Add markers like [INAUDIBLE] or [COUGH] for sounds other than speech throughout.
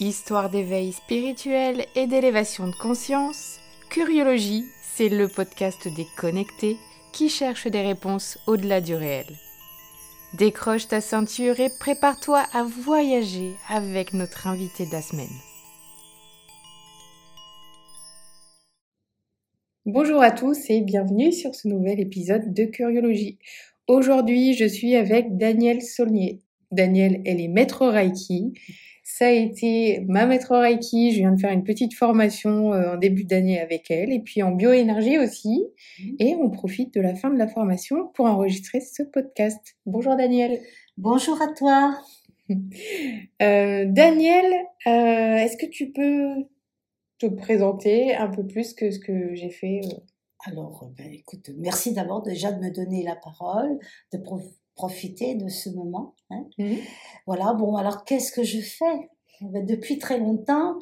Histoire d'éveil spirituel et d'élévation de conscience, Curiologie, c'est le podcast des connectés qui cherche des réponses au-delà du réel. Décroche ta ceinture et prépare-toi à voyager avec notre invité de la semaine. Bonjour à tous et bienvenue sur ce nouvel épisode de Curiologie. Aujourd'hui, je suis avec Danielle Saulnier. Danielle, elle est maître Reiki ça a été ma maître Reiki. Je viens de faire une petite formation euh, en début d'année avec elle. Et puis en bioénergie aussi. Mhm. Et on profite de la fin de la formation pour enregistrer ce podcast. Bonjour Daniel. Bonjour à toi. [LAUGHS] euh, Daniel, euh, est-ce que tu peux te présenter un peu plus que ce que j'ai fait euh? Alors, ben, écoute, merci d'abord déjà de me donner la parole, de profiter de ce moment. Hein. Mmh. Voilà, bon, alors qu'est-ce que je fais? Eh ben, Depuis très longtemps,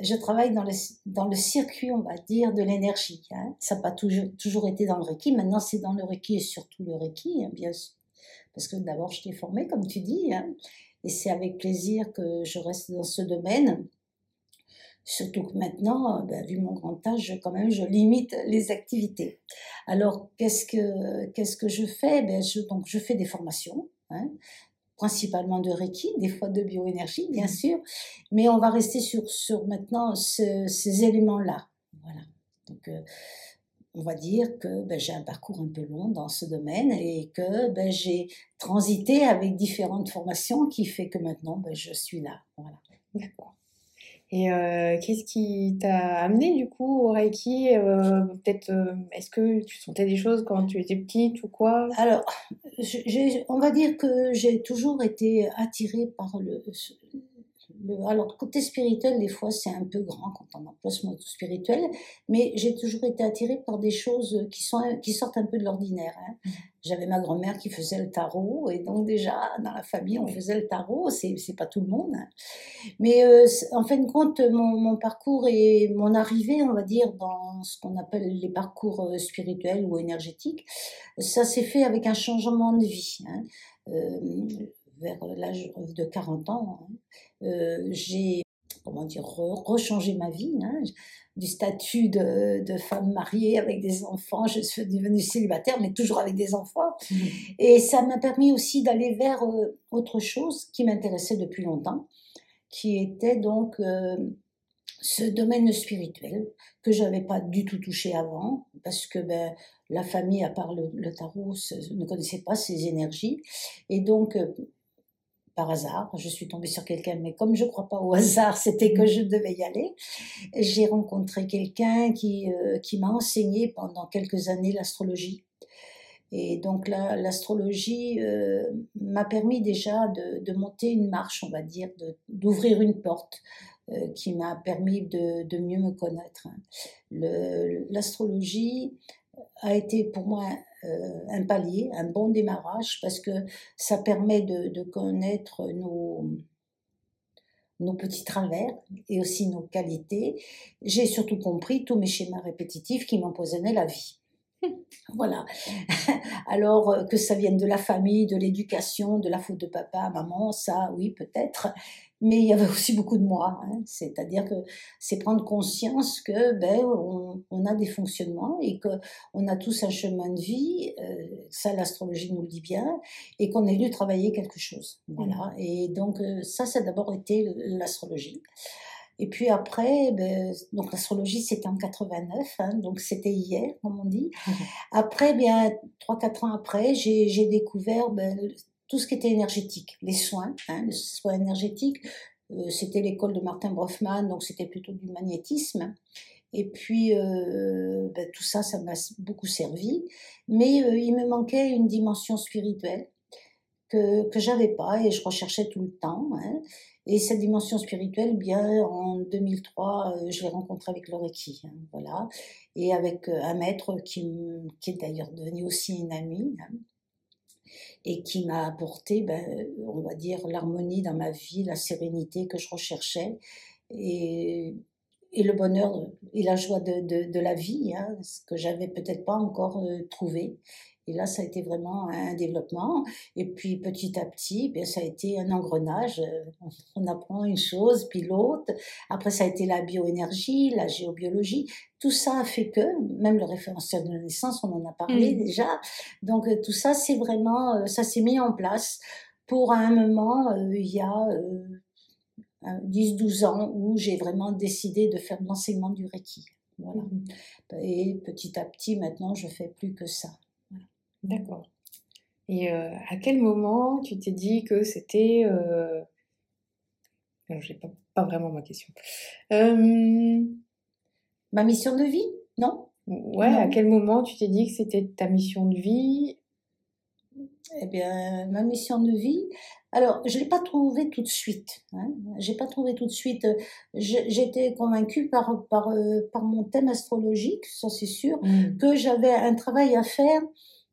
je travaille dans le, dans le circuit, on va dire, de l'énergie. Hein. Ça n'a pas toujours, toujours été dans le Reiki, maintenant c'est dans le Reiki et surtout le Reiki, hein, bien sûr. Parce que d'abord, je t'ai formé, comme tu dis, et c'est avec plaisir que je reste dans ce domaine. Surtout que maintenant, euh, ben, vu mon grand âge, quand même, je limite les activités. Alors, qu'est-ce que, qu'est-ce que je fais? Ben, je, donc, je fais des formations, hein, principalement de Reiki, des fois de bioénergie, bien mmh. sûr, mais on va rester sur, sur maintenant ces éléments-là. Voilà. Donc, euh, on va dire que ben, j'ai un parcours un peu long dans ce domaine et que ben, j'ai transité avec différentes formations qui fait que maintenant ben, je suis là. Voilà. D'accord. Et euh, qu'est-ce qui t'a amené du coup au Reiki euh, Peut-être, euh, est-ce que tu sentais des choses quand tu étais petite ou quoi? Alors, on va dire que j'ai toujours été attirée par le, alors, côté spirituel, des fois, c'est un peu grand quand on emploie ce mot spirituel, mais j'ai toujours été attirée par des choses qui, sont, qui sortent un peu de l'ordinaire. Hein. Mmh. J'avais ma grand-mère qui faisait le tarot, et donc déjà, dans la famille, on faisait le tarot, c'est, c'est pas tout le monde. Hein. Mais euh, en fin de compte, mon, mon, parcours et mon arrivée, on va dire, dans ce qu'on appelle les parcours euh, spirituels ou énergétiques, ça s'est fait avec un changement de vie. Hein. Euh, vers l'âge de 40 ans, hein. euh, j'ai comment dire rechangé ma vie. Hein. du statut de, de, femme mariée avec des enfants, je suis devenue célibataire, mais toujours avec des enfants. Mmh. Et ça m'a permis aussi d'aller vers euh, autre chose qui m'intéressait depuis longtemps, qui était donc euh, ce domaine spirituel que je n'avais pas du tout touché avant, parce que ben, la famille, à part le, le tarot, ne connaissait pas ces énergies. Et donc, par hasard, je suis tombée sur quelqu'un, mais comme je ne crois pas au hasard, [LAUGHS] c'était que je devais y aller. J'ai rencontré quelqu'un qui, euh, qui m'a enseigné pendant quelques années l'astrologie. Et donc l'astrologie euh, m'a permis déjà de, de, monter une marche, on va dire, d'ouvrir une porte euh, qui m'a permis de, de, mieux me connaître. L'astrologie a été pour moi un palier, un bon démarrage, parce que ça permet de, connaître nos, nos petits travers et aussi nos qualités. J'ai surtout compris tous mes schémas répétitifs qui m'empoisonnaient la vie. [LAUGHS] Voilà. [LAUGHS] Alors euh, que ça vienne de la famille, de l'éducation, de la faute de papa, maman, ça, oui, peut-être mais il y avait aussi beaucoup de moi. Hein. C'est-à-dire que c'est prendre conscience que ben on, a des fonctionnements et que on a tous un chemin de vie. Euh, ça, l'astrologie nous le dit bien, et qu'on est dû travailler quelque chose. Voilà. Mmh. Et donc euh, ça, ça a d'abord été l'astrologie. Et puis après, ben, donc l'astrologie c'était en 89, hein, donc c'était hier, comme on dit. Mmh. Après, bien trois quatre ans après, j'ai découvert ben, tout ce qui était énergétique, les soins, hein, les soins énergétiques. Euh, c'était l'école de Martin Brofman, donc c'était plutôt du magnétisme. Et puis, euh, ben, tout ça, ça m'a beaucoup servi. Mais euh, il me manquait une dimension spirituelle que, que j'avais pas et je recherchais tout le temps. Hein. Et cette dimension spirituelle, bien, en 2003, je l'ai rencontrée avec le Reiki, hein, voilà, et avec un maître qui, est d'ailleurs devenu aussi une amie, et qui m'a apporté, ben, on va dire, l'harmonie dans ma vie, la sérénité que je recherchais et, et le bonheur et la joie de, de, la vie, hein, ce que j'avais peut-être pas encore euh, trouvé. Et là, ça a été vraiment un développement. Et puis petit à petit, bien, ça a été un engrenage. Euh, on apprend une chose, puis l'autre. Après, ça a été la bioénergie, la géobiologie. Tout ça a fait que, même le référentiel de la naissance, on en a parlé mmh. déjà. Donc euh, tout ça, c'est vraiment, euh, ça s'est mis en place pour un moment, il y a 10-12 ans, où j'ai vraiment décidé de faire l'enseignement du Reiki. Voilà. Mmh. Et petit à petit, maintenant, je fais plus que ça. D'accord. Et euh, à quel moment tu t'es dit que c'était... Euh... Je n'ai pas, pas, vraiment ma question. Euh... Ma mission de vie, non? Ouais, à quel moment tu t'es dit que c'était ta mission de vie? Eh bien, ma mission de vie, alors, je l'ai pas trouvé tout de suite. Hein. J'ai pas trouvé tout de suite. J'étais convaincue par, par, euh, par mon thème astrologique, ça c'est sûr, mmh. que j'avais un travail à faire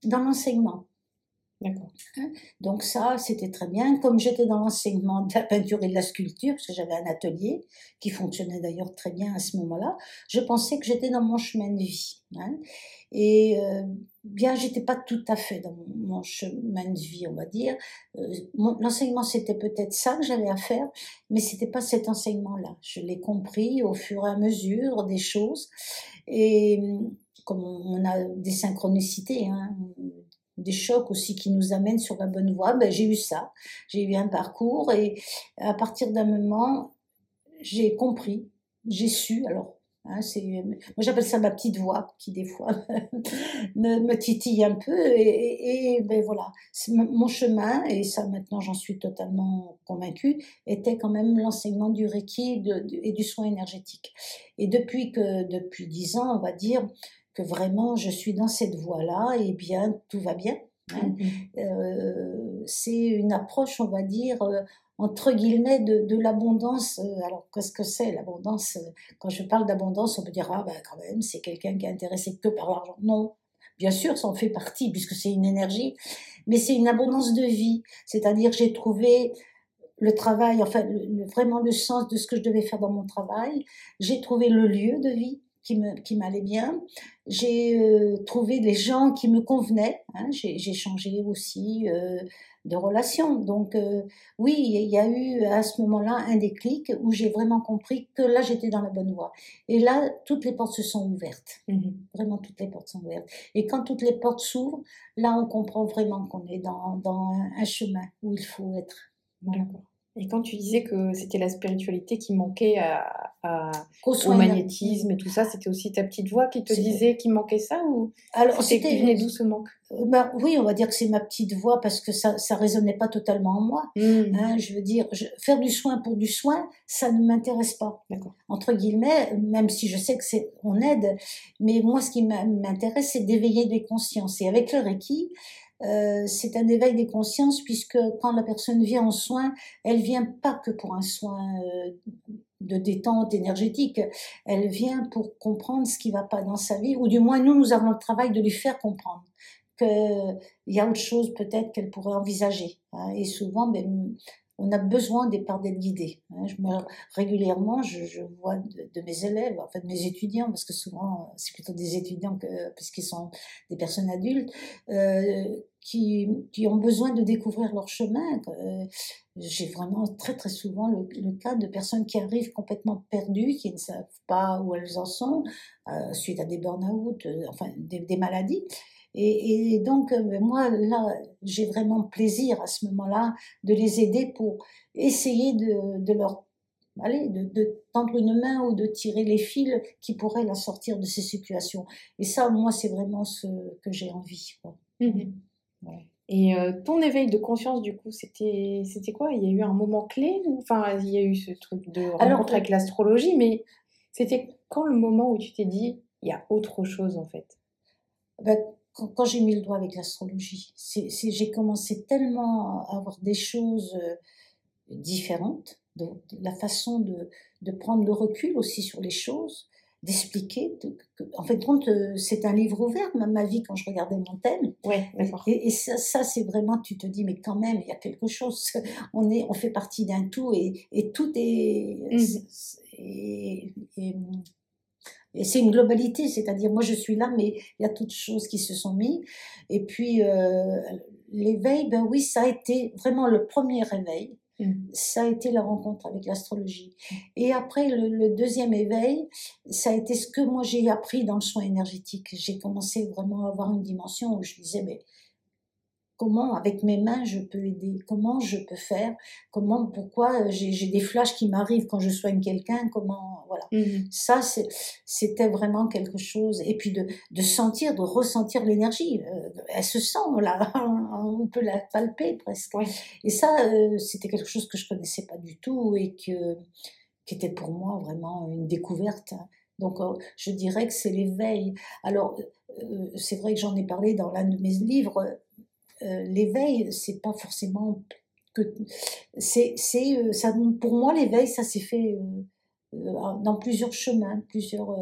dans l'enseignement. D'accord. Hein? Donc ça, c'était très bien. Comme j'étais dans l'enseignement de la peinture et de la sculpture, parce que j'avais un atelier qui fonctionnait d'ailleurs très bien à ce moment-là, je pensais que j'étais dans mon chemin de vie. Hein. Et euh, bien, j'étais pas tout à fait dans mon, chemin de vie, on va dire. Euh, l'enseignement, c'était peut-être ça que j'avais à faire, mais c'était pas cet enseignement-là. Je l'ai compris au fur et à mesure des choses. Et comme on a des synchronicités, hein, des chocs aussi qui nous amènent sur la bonne voie, ben, j'ai eu ça. J'ai eu un parcours et à partir d'un moment, j'ai compris, j'ai su. Alors, hein, moi j'appelle ça ma petite voix qui des fois [LAUGHS] me, titille un peu et, et, ben voilà, mon chemin et ça maintenant j'en suis totalement convaincue était quand même l'enseignement du Reiki et du soin énergétique. Et depuis que depuis dix ans, on va dire, que vraiment je suis dans cette voie-là, et bien tout va bien. Hein. Mm-hmm. Euh, c'est une approche, on va dire, euh, entre guillemets, de, de l'abondance. Alors, qu'est-ce que c'est l'abondance? Quand je parle d'abondance, on peut dire, ah ben quand même, c'est quelqu'un qui est intéressé que par l'argent. Non, bien sûr, ça en fait partie, puisque c'est une énergie, mais c'est une abondance de vie. C'est-à-dire, j'ai trouvé le travail, enfin, vraiment le sens de ce que je devais faire dans mon travail. J'ai trouvé le lieu de vie qui m'allait bien. J'ai euh, trouvé des gens qui me convenaient. Hein. J'ai changé aussi euh, de relation. Donc euh, oui, il y a eu à ce moment-là un déclic où j'ai vraiment compris que là j'étais dans la bonne voie. Et là, toutes les portes se sont ouvertes. Mmh vraiment, toutes les portes sont ouvertes. Et quand toutes les portes s'ouvrent, là on comprend vraiment qu'on est dans, dans un, chemin où il faut être. D'accord. Et quand tu disais que c'était la spiritualité qui manquait à, au magnétisme et tout ça, c'était aussi ta petite voix qui te disait qu'il manquait ça ou Alors c'était venait d'où ce manque? Bah, Oui, on va dire que c'est ma petite voix parce que ça ça résonnait pas totalement en moi. Mmh. Hein, je veux dire, faire du soin pour du soin, ça ne m'intéresse pas. Entre guillemets, même si je sais que c'est on aide, mais moi ce qui m'intéresse c'est d'éveiller des consciences. Et avec le Reiki, euh, c'est un éveil des consciences puisque quand la personne vient en soin, elle vient pas que pour un soin euh, de détente énergétique, elle vient pour comprendre ce qui va pas dans sa vie, ou du moins nous, nous avons le travail de lui faire comprendre qu'il y a autre chose peut-être qu'elle pourrait envisager. Hein. Et souvent, ben, on a besoin des parts d'être guidé. Hein. Je régulièrement, je, vois de, mes élèves, en fait de mes étudiants, parce que souvent c'est plutôt des étudiants que, puisqu'ils sont des personnes adultes, euh, qui, qui, ont besoin de découvrir leur chemin. Euh, j'ai vraiment très très souvent le, cas de personnes qui arrivent complètement perdues, qui ne savent pas où elles en sont, euh, suite à des burn-out, enfin des, maladies. Et, donc, euh, moi, là, j'ai vraiment plaisir à ce moment-là de les aider pour essayer de, leur Allez, de, tendre une main ou de tirer les fils qui pourraient la sortir de ces situations. Et ça, moi, c'est vraiment ce que j'ai envie. Et euh, ton éveil de conscience, du coup, c'était c'était quoi? Il y a eu un moment clé Enfin, il y a eu ce truc de rencontre avec l'astrologie, mais c'était quand le moment où tu t'es dit, il y a autre chose en fait? Ben, quand, j'ai mis le doigt avec l'astrologie, j'ai commencé tellement à avoir des choses euh, différentes, de, la façon de, de, prendre le recul aussi sur les choses, d'expliquer. en fait, compte, euh, c'est un livre ouvert, ma, ma vie, quand je regardais mon thème. Ouais, et, et, ça, ça c'est vraiment, tu te dis, mais quand même, il y a quelque chose. [LAUGHS] On, est, on fait partie d'un tout et, et tout est. Mmh. et Et c'est une globalité, c'est-à-dire moi je suis là, mais il y a toutes choses qui se sont mises. Et puis euh, l'éveil, ben oui, ça a été vraiment le premier réveil. Ça a été la rencontre avec l'astrologie. Et après, le, deuxième éveil, ça a été ce que moi j'ai appris dans le soin énergétique. J'ai commencé vraiment à avoir une dimension où je disais, mais comment avec mes mains je peux aider, comment je peux faire, comment, pourquoi euh, j'ai des flashs qui m'arrivent quand je soigne quelqu'un, comment, voilà. Mmh Ça, c'était vraiment quelque chose. Et puis de, de sentir, de ressentir l'énergie. Euh, elle se sent, là, [LAUGHS] on peut la palper presque. Et ça, euh, c'était quelque chose que je connaissais pas du tout et que, qui était pour moi vraiment une découverte. Donc, je dirais que c'est l'éveil. Alors, c'est vrai que j'en ai parlé dans l'un de mes livres, euh, l'éveil, c'est pas forcément que c'est c'est euh, ça pour moi l'éveil ça s'est fait euh, dans plusieurs chemins, plusieurs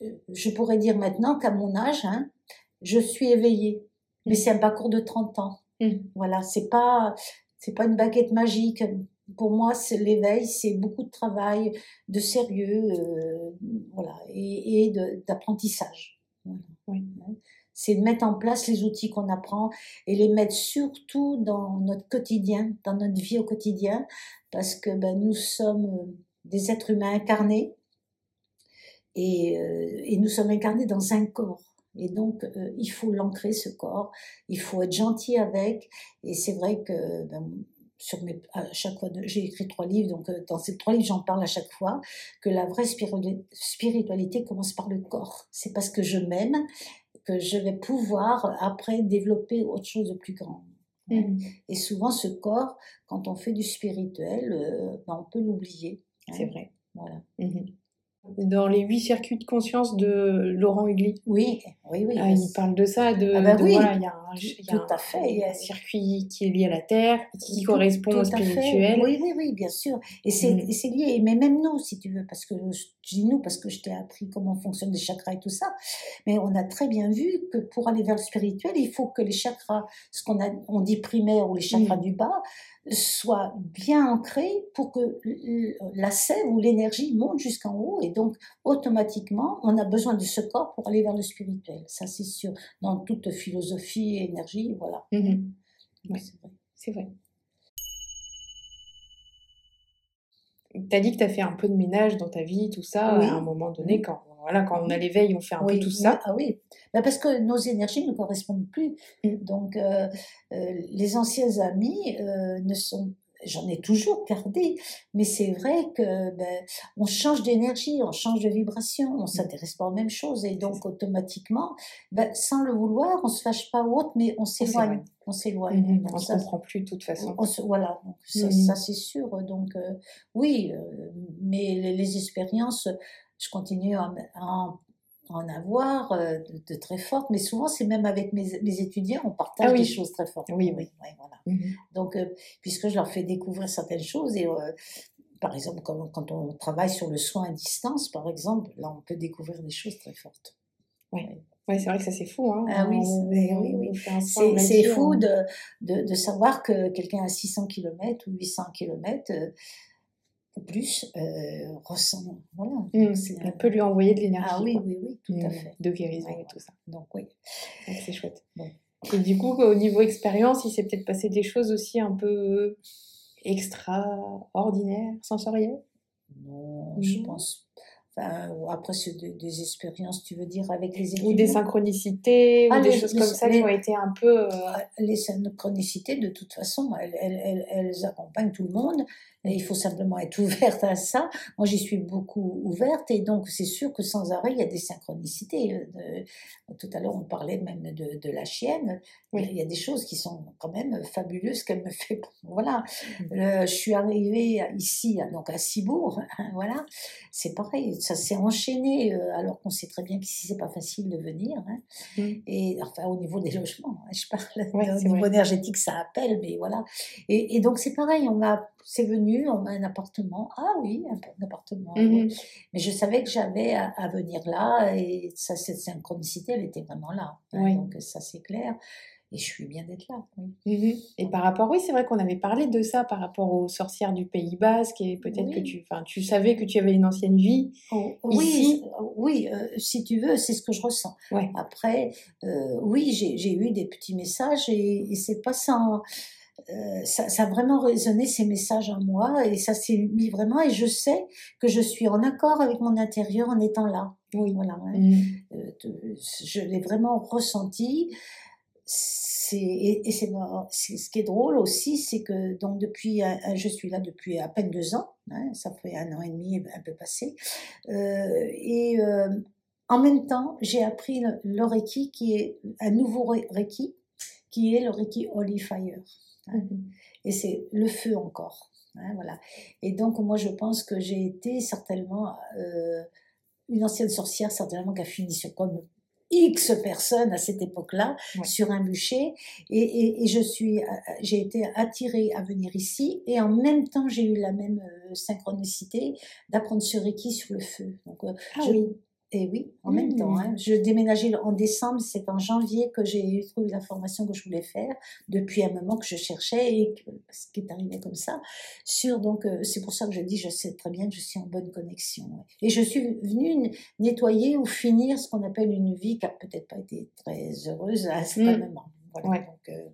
je pourrais dire maintenant qu'à mon âge hein, je suis éveillée mais c'est un parcours de 30 ans. Mmh. Voilà, c'est pas c'est pas une baguette magique. Pour moi, c'est l'éveil, c'est beaucoup de travail, de sérieux, voilà, et, et d'apprentissage. Voilà. Oui c'est de mettre en place les outils qu'on apprend et les mettre surtout dans notre quotidien, dans notre vie au quotidien, parce que ben, nous sommes euh, des êtres humains incarnés et, euh, et nous sommes incarnés dans un corps. Et donc, euh, il faut l'ancrer, ce corps, il faut être gentil avec. Et c'est vrai que ben, sur mes, à chaque fois, j'ai écrit trois livres, donc dans ces trois livres, j'en parle à chaque fois, que la vraie spiritualité commence par le corps. C'est parce que je m'aime que je vais pouvoir après développer autre chose de plus grand. Mmh. Et souvent, ce corps, quand on fait du spirituel, euh, ben, on peut l'oublier. C'est hein. vrai. Voilà. Mmh dans les huit circuits de conscience de Laurent Hugli. Oui, oui, oui. Ah, il parle de ça, de, ah bah oui. voilà, il y a un, tout à fait. Il y a un circuit qui est lié à la terre, qui correspond au spirituel. Oui, oui, oui, bien sûr. Et c'est mm. lié, mais même nous, si tu veux, parce que je dis nous parce que je t'ai appris comment fonctionnent les chakras et tout ça, mais on a très bien vu que pour aller vers le spirituel, il faut que les chakras, ce qu'on on dit primaire ou les chakras mm. du bas, soit bien ancré pour que la sève ou l'énergie monte jusqu'en haut et donc automatiquement on a besoin de ce corps pour aller vers le spirituel. Ça c'est sûr. Dans toute philosophie et énergie, voilà. Mmh c'est vrai. Tu as dit que tu as fait un peu de ménage dans ta vie, tout ça, à un moment donné, quand voilà, quand on a l'éveil, on fait un peu tout ça. Ah oui, bah, parce que nos énergies ne correspondent plus. Mmh. Donc, euh, euh, les anciens amis euh, ne sont j'en ai toujours gardé, mais c'est vrai que ben, on change d'énergie, on change de vibration, on mmh. s'intéresse pas aux mêmes choses et donc automatiquement, ben, sans le vouloir, on se fâche pas ou autre, mais on s'éloigne, on s'éloigne. Mmh on se comprend plus de toute façon. voilà, ça, c'est sûr. Donc oui, mais les, expériences je continue à, en avoir euh, de, très fortes, mais souvent c'est même avec mes, étudiants, on partage ah des choses très fortes. Oui, oui. voilà. Mmh Donc, euh, puisque je leur fais découvrir certaines choses, et euh, par exemple, quand, quand, on travaille sur le soin à distance, par exemple, là on peut découvrir des choses très fortes. Oui. Ouais, c'est vrai que ça c'est fou. Hein. Ah oui, oui, oui. c'est fou de, de, de, savoir que quelqu'un à 600 km ou 800 km plus euh, ressent. Voilà. Mmh, on peut lui envoyer de l'énergie. Ah oui, oui, oui, tout à fait. De guérison et tout ça. Donc oui. C'est chouette. Et du coup, au niveau expérience, il s'est peut-être passé des choses aussi un peu extraordinaires, sensorielles? Non, je pense Enfin, après, c'est des, expériences, tu veux dire, avec les étudiants. Ou des synchronicités, ou ah, des choses comme ça qui ont été un peu... Euh, les synchronicités, de toute façon, elles, elles, elles accompagnent tout le monde il faut simplement être [LAUGHS] ouverte à ça. Moi, j'y suis beaucoup ouverte et donc c'est sûr que sans arrêt, il y a des synchronicités. Euh, tout à l'heure, on parlait même de, de la chienne. Oui. Il y a des choses qui sont quand même fabuleuses qu'elle me [LAUGHS] fait. Voilà. Mmh. Euh, je suis arrivée ici, donc à Cibourg. voilà. C'est pareil, ça s'est enchaîné euh, alors qu'on sait très bien qu'ici, c'est pas facile de venir. Hein. Mmh. Et enfin, au niveau des logements, hein, je parle au niveau énergétique, ça appelle, mais voilà. Et, et donc, c'est pareil, on m'a c'est venu, on a un appartement. Ah oui, un, appartement. Mmh Mais je savais que j'avais à, venir là et ça, cette synchronicité, elle était vraiment là. Hein, donc ça, c'est clair. Et je suis bien d'être là. Oui. Mhm. Et par rapport, oui, c'est vrai qu'on avait parlé de ça par rapport aux sorcières du Pays Basque et peut-être que tu, enfin, tu savais que tu avais une ancienne vie. Oh, Ici- oui, oui, euh, si tu veux, c'est ce que je ressens. Ouais. Après, euh, oui, j'ai j'ai eu des petits messages et, et c'est pas sans. euh, ça, ça a vraiment résonné ces messages en moi et ça s'est mis vraiment et je sais que je suis en accord avec mon intérieur en étant là. Oui. Voilà, hein. Euh, de- je l'ai vraiment ressenti. C'est et, et c'est ce qui est drôle aussi, c'est que donc depuis, je suis là depuis à peine deux ans. hein, ça fait un an et demi, un peu passé. Euh, et euh, en même temps, j'ai appris le, le Reiki, qui est un nouveau Re- Reiki, qui est le Reiki Holy Fire. hein. Mhm. Et c'est le feu encore. hein, voilà. Et donc, moi, je pense que j'ai été certainement euh, une ancienne sorcière, certainement qui a fini sur comme X personnes à cette époque-là, Ouais. sur un bûcher. Et, et, et je suis, euh, j'ai été attirée à venir ici. Et en même temps, j'ai eu la même euh, synchronicité d'apprendre ce Reiki sur le feu. Donc, euh, Ah je- oui. Et oui, en même Mmh. temps. hein. Je déménageais en décembre, c'est en janvier que j'ai trouvé la formation que je voulais faire, depuis un moment que je cherchais et que, ce qui est arrivé comme ça. Sur, donc, euh, c'est pour ça que je dis, je sais très bien que je suis en bonne connexion. ouais. Et je suis venue nettoyer ou finir ce qu'on appelle une vie qui a peut-être pas été très heureuse à certain Mmh. moment. Voilà, Ouais. donc, euh,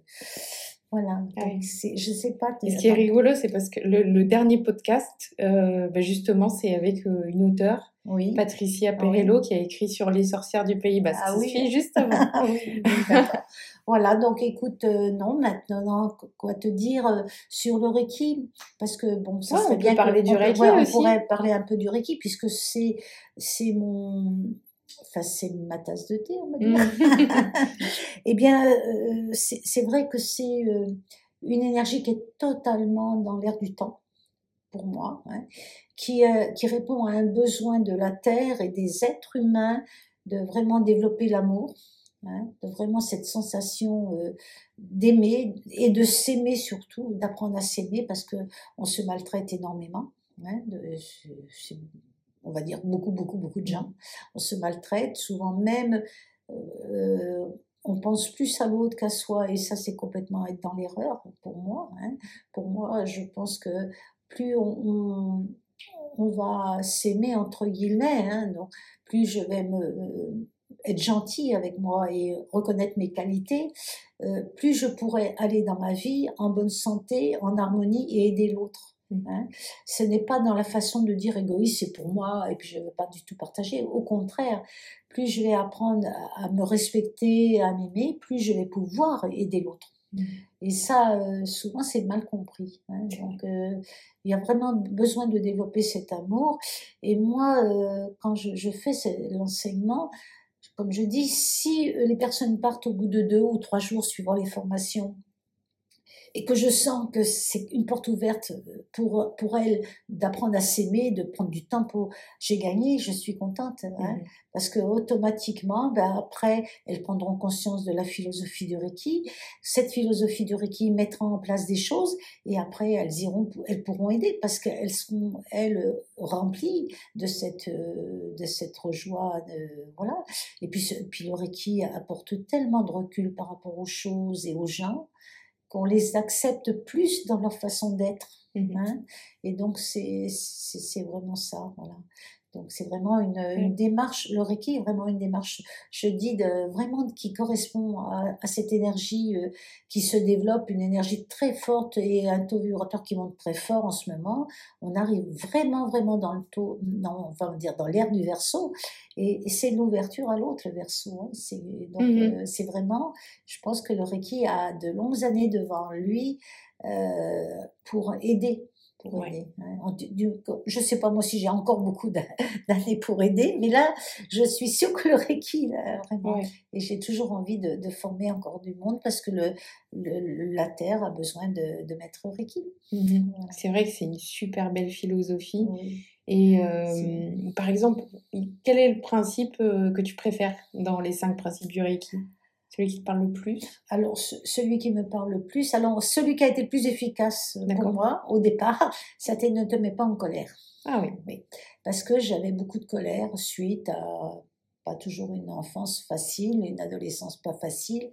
voilà. Ah oui. je sais pas. Et ce qui est rigolo, c'est parce que le, le dernier podcast, euh, ben justement, c'est avec euh, une auteure, Oui. Patricia Ah oui. Perello, qui a écrit sur les sorcières du Pays Basque. [LAUGHS] Ah oui. Ah oui, d'accord. voilà, donc écoute, euh, non, maintenant, quoi te dire euh, sur le Reiki? Parce que, bon, ça Ouais, on serait peut bien que- parler du on Reiki ouais, on aussi. pourrait parler un peu du Reiki, puisque c'est c'est mon... Enfin, c'est ma tasse de thé, on va dire. Mhm. [LAUGHS] Eh bien, euh, c'est vrai que c'est une énergie qui est totalement dans l'air du temps, pour moi, hein, qui, euh, qui répond à un besoin de la Terre et des êtres humains de vraiment développer l'amour, hein, de vraiment cette sensation euh, d'aimer et de s'aimer surtout, d'apprendre à s'aimer parce que on se maltraite énormément. hein, de- c'est- on va dire beaucoup, beaucoup, beaucoup de gens. On se maltraite, souvent même euh, on pense plus à l'autre qu'à soi, et ça, c'est complètement être dans l'erreur pour moi. hein. Pour moi, je pense que plus on, on, on va s'aimer, entre guillemets, hein, donc plus je vais me, euh, être gentil avec moi et reconnaître mes qualités, euh, plus je pourrai aller dans ma vie en bonne santé, en harmonie et aider l'autre. Mm. hein. Ce n'est pas dans la façon de dire égoïste, c'est pour moi et puis je ne veux pas du tout partager. Au contraire, plus je vais apprendre à me respecter, à m'aimer, plus je vais pouvoir aider l'autre. Et ça, euh, souvent, c'est mal compris. hein. Donc, euh, il y a vraiment besoin de développer cet amour. Et moi, euh, quand je, je fais l'enseignement, comme je dis, si les personnes partent au bout de deux ou trois jours suivant les formations, et que je sens que c'est une porte ouverte pour, pour elles d'apprendre à s'aimer, de prendre du temps pour... J'ai gagné, je suis contente. hein. Mhm. Parce que automatiquement, ben après, elles prendront conscience de la philosophie du Reiki. Cette philosophie du Reiki mettra en place des choses et après, elles iront, elles pourront aider parce qu'elles seront, elles, remplies de cette, de cette joie, de- voilà. Et puis, puis le Reiki apporte tellement de recul par rapport aux choses et aux gens qu'on les accepte plus dans leur façon d'être. Mhm. Hein et donc, c'est c'est- c'est vraiment ça. Voilà. Donc, c'est vraiment une, une démarche. Le Reiki est vraiment une démarche, je dis, de, vraiment qui correspond à, à cette énergie euh, qui se développe, une énergie très forte et un taux vibratoire qui monte très fort en ce moment. On arrive vraiment, vraiment dans le taux, non, on va dire dans l'air du verso. Et, et c'est l'ouverture à l'autre, le verso. hein. C'est donc, Mhm. euh, c'est vraiment, je pense que le Reiki a de longues années devant lui euh, pour aider. Pour Ouais. aider hein. Je sais pas moi si j'ai encore beaucoup d'a- [LAUGHS] d'années pour aider, mais là, je suis sûre que le Reiki, là, vraiment, Ouais. et j'ai toujours envie de, de former encore du monde parce que le, le- la Terre a besoin de, de mettre Reiki. Mhm. Voilà. C'est vrai que c'est une super belle philosophie. Oui. Et euh, par exemple, quel est le principe euh, que tu préfères dans les cinq principes du Reiki? Celui qui te parle le plus Alors, ce- celui qui me parle le plus, alors celui qui a été le plus efficace pour moi au départ, [LAUGHS] c'était ne te mets pas en colère. Ah oui. Oui, parce que j'avais beaucoup de colère suite à pas toujours une enfance facile, une adolescence pas facile.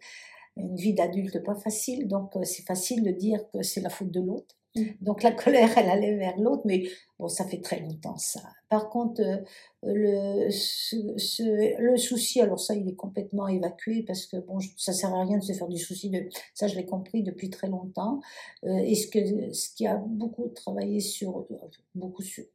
une vie d'adulte pas facile, donc c'est facile de dire que c'est la faute de l'autre. Mmh. Donc la [LAUGHS] colère, elle allait vers l'autre, mais bon, ça fait très longtemps ça. Par contre, euh, le, souci, alors ça, il est complètement évacué parce que bon, ça sert à rien de se faire du souci de ça. Je l'ai compris depuis très longtemps. Euh, et ce que ce qui a beaucoup travaillé sur beaucoup sur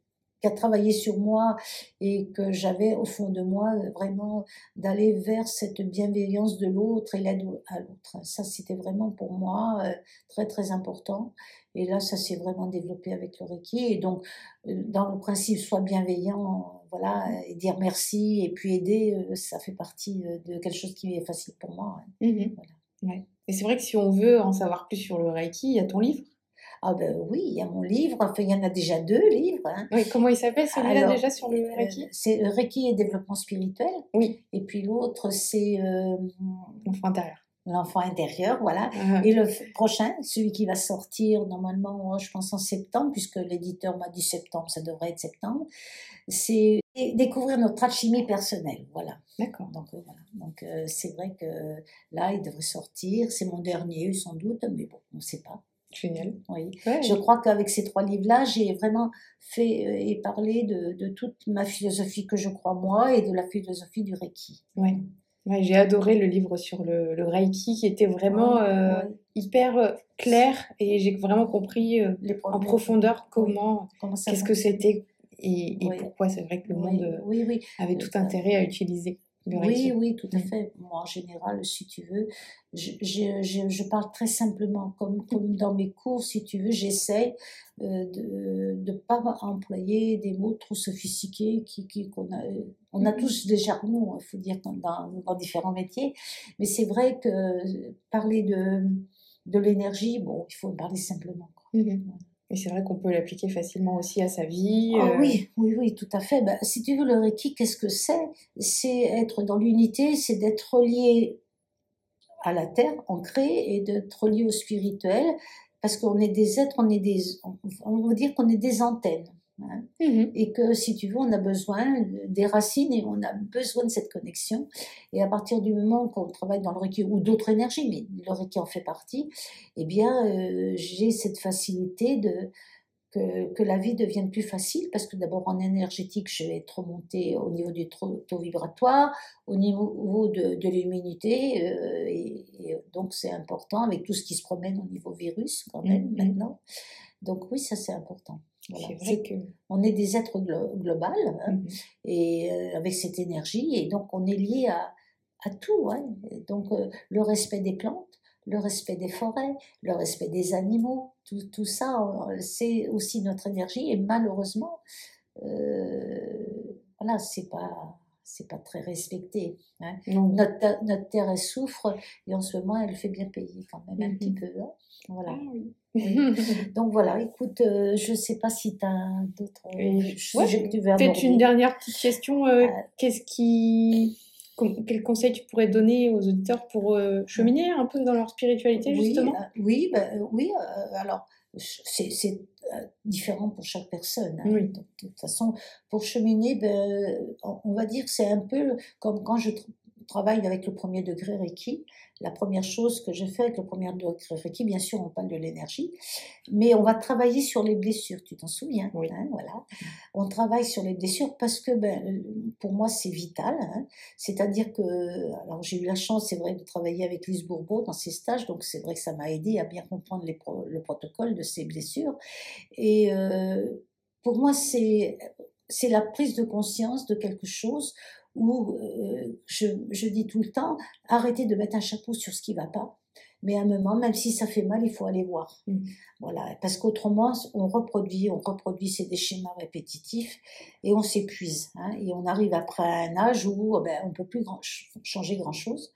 qui a travaillé sur moi et que j'avais au fond de moi vraiment d'aller vers cette bienveillance de l'autre et l'aide à l'autre. Ça, c'était vraiment pour moi euh, très très important. Et là, ça s'est vraiment développé avec le Reiki. Et donc, euh, dans le principe, soit bienveillant, voilà, et dire merci, et puis aider, euh, ça fait partie euh, de quelque chose qui est facile pour moi. Mmh ouais. Et c'est vrai que si on veut en savoir plus sur le Reiki, il y a ton livre. Ah ben oui, il y a mon livre, enfin il y en a déjà deux livres. Hein. Oui, comment il s'appelle celui-là déjà sur le Reiki? C'est Reiki et développement spirituel. Oui. Et puis l'autre c'est... Euh, L'enfant intérieur l'enfant intérieur, voilà. Uh-huh. Et le prochain, celui qui va sortir normalement, je pense en septembre, puisque l'éditeur m'a dit septembre, ça devrait être septembre, c'est découvrir notre alchimie personnelle, voilà. D'accord. Donc euh, voilà. Donc euh, c'est vrai que là, il devrait sortir. C'est mon dernier, sans doute, mais bon, on ne sait pas. Génial. Oui. Je crois qu'avec ces trois livres-là, j'ai vraiment fait euh, et parlé de, de, toute ma philosophie que je crois moi et de la philosophie du Reiki. Oui j'ai adoré le livre sur le, le Reiki qui était vraiment euh, hyper euh, clair et j'ai vraiment compris euh, en profondeur comment, qu'est-ce que c'était et, pourquoi c'est vrai que le monde avait tout intérêt à utiliser. Oui, oui, tout à fait. Moi, en général, si tu veux, je, je, je, parle très simplement, comme, comme dans mes cours, si tu veux, j'essaie euh, de ne pas employer des mots trop sophistiqués. Qui, qui, qu'on a, on a mm-hmm. tous des jargons, il faut dire, dans, dans différents métiers. Mais c'est vrai que parler de, de l'énergie, bon, il faut parler simplement. Mm-hmm. Et c'est vrai qu'on peut l'appliquer facilement aussi à sa vie. Oh, Oui, oui, oui, tout à fait. Bah, si tu veux, le Reiki, qu'est-ce que c'est? C'est être dans l'unité, c'est d'être relié à la terre, ancré, et d'être relié au spirituel, parce qu'on est des êtres, on est des, on va dire qu'on est des antennes. Hein. Mmh et que si tu veux, on a besoin des racines et on a besoin de cette connexion. Et à partir du moment qu'on travaille dans le Reiki ou d'autres énergies, mais le Reiki en fait partie, eh bien, euh, j'ai cette facilité de que, que, la vie devienne plus facile parce que d'abord en énergétique, je vais être remontée au niveau du taux vibratoire, au niveau de, de l'immunité, euh, et, donc c'est important avec tout ce qui se promène au niveau virus quand même mmh maintenant. Donc oui, ça c'est important. C'est vrai qu'on est des êtres glo globaux hein, mmh et euh, avec cette énergie et donc on est lié à, à tout. Hein. Donc euh, le respect des plantes, le respect des forêts, le respect des animaux, tout, tout ça c'est aussi notre énergie et malheureusement euh, voilà c'est pas c'est pas très respecté. Hein. Notre, notre, terre elle souffre et en ce moment elle fait bien payer quand même un petit peu. Hein. Voilà. Ah [LAUGHS] Donc voilà, écoute, euh, je ne sais pas si tu as d'autres sujets que tu veux Peut-être une dernière petite question. Euh, euh. Qu'est-ce qui. Quel conseil tu pourrais donner aux auditeurs pour cheminer un peu dans leur spiritualité, justement? Oui, bah, oui alors c'est différent pour chaque personne. Hein. de toute façon, pour cheminer, ben, on va dire que c'est un peu comme quand je travaille avec le premier degré Reiki, la première chose que je fais avec le premier Reiki, bien sûr, on parle de l'énergie, mais on va travailler sur les blessures, tu t'en souviens oui. Hein, voilà. On travaille sur les blessures parce que ben, pour moi, c'est vital. Hein. C'est-à-dire que, alors j'ai eu la chance, c'est vrai, de travailler avec Lise Bourbeau dans ses stages, donc c'est vrai que ça m'a aidé à bien comprendre les le protocole de ces blessures. Et euh, pour moi, c'est c'est la prise de conscience de quelque chose où euh, je, je, dis tout le temps, arrêtez de mettre un chapeau sur ce qui va pas. Mais à un moment, même si ça fait mal, il faut aller voir. Mmh. Voilà, parce qu'autrement, on reproduit, on reproduit ces des schémas répétitifs et on s'épuise. Hein, et on arrive après un âge où ben, on peut plus grand, changer grand chose.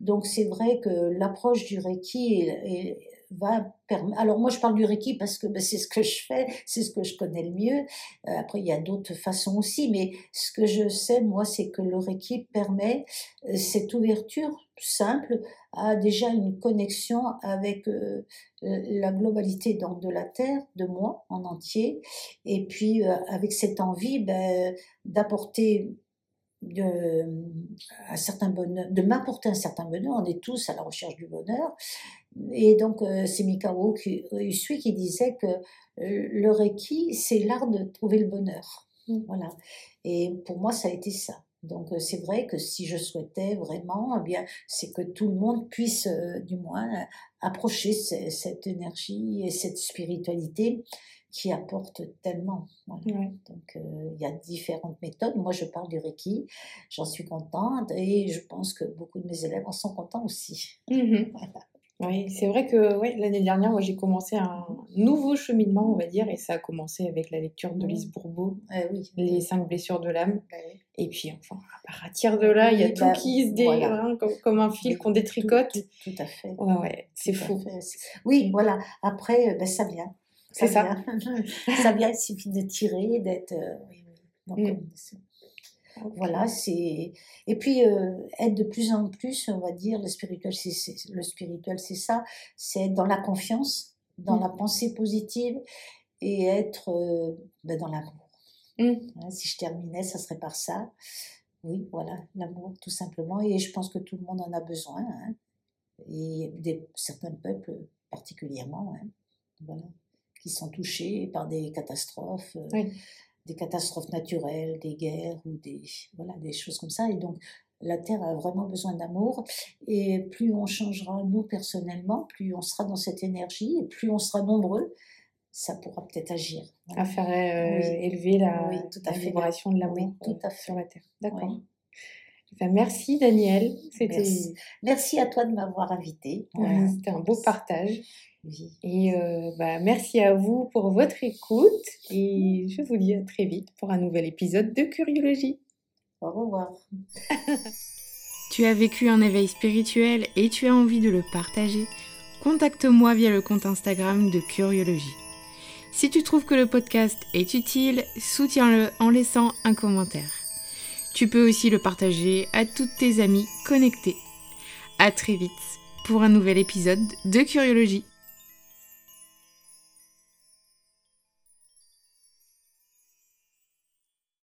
Donc c'est vrai que l'approche du Reiki est, va permettre. Alors moi je parle du Reiki parce que ben, c'est ce que je fais, c'est ce que je connais le mieux. Euh, après il y a d'autres façons aussi, mais ce que je sais moi c'est que le Reiki permet euh, cette ouverture simple à déjà une connexion avec euh, la globalité donc de la Terre, de moi en entier, et puis avec cette envie ben, d'apporter de, un certain bonheur, de m'apporter un certain bonheur. On est tous à la recherche du bonheur. Et donc, euh, c'est Mikao Usui qui disait que euh, le Reiki, c'est l'art de trouver le bonheur. Mmh. Voilà. Et pour moi, ça a été ça. Donc, euh, c'est vrai que si je souhaitais vraiment, eh bien, c'est que tout le monde puisse, du moins, approcher cette énergie et cette spiritualité qui apporte tellement. Donc, il y a différentes méthodes. Moi, je parle du Reiki, j'en suis contente et je pense que beaucoup de mes élèves en sont contents aussi. Mmh [LAUGHS] Oui, c'est vrai que ouais, l'année dernière, moi, j'ai commencé un nouveau cheminement, on va dire, et ça a commencé avec la lecture de Lise mmh. Bourbeau, eh oui. Les cinq blessures de l'âme. Eh et puis, enfin, à partir de là, il y a tout bah, qui se dé... Hein, comme, un fil qu'on détricote. Tout, à fait. Ouais, ouais, c'est fou. Oui, voilà. Après, ben, ça vient. C'est ça. [LAUGHS] ça vient, il suffit de tirer, d'être. Euh, mmh. Voilà, c'est et puis euh, être de plus en plus, on va dire, le spirituel, c'est ça, c'est être dans la confiance, dans mmh. la pensée positive et être euh, ben, dans l'amour. Mmh. Hein, si je terminais, ça serait par ça. Oui, voilà, l'amour, tout simplement. Et je pense que tout le monde en a besoin. Hein, et des, certains peuples particulièrement. Hein, voilà, qui sont touchés par des catastrophes. Euh, oui des catastrophes naturelles, des guerres ou des, voilà, des choses comme ça. Et donc, la Terre a vraiment besoin d'amour. Et plus on changera, nous, personnellement, plus on sera dans cette énergie et plus on sera nombreux, ça pourra peut-être agir. À faire euh, élever la, vibration de l'amour sur la Terre. D'accord. merci Daniel. Merci. merci. à toi de m'avoir invité. [LAUGHS] C'était un beau partage. Et euh, bah, merci à vous pour votre écoute et je vous dis à très vite pour un nouvel épisode de Curiologie. Au revoir. [LAUGHS] tu as vécu un éveil spirituel et tu as envie de le partager Contacte-moi via le compte Instagram de Curiologie. Si tu trouves que le podcast est utile, soutiens-le en laissant un commentaire. Tu peux aussi le partager à toutes tes amies connectées. À très vite pour un nouvel épisode de Curiologie.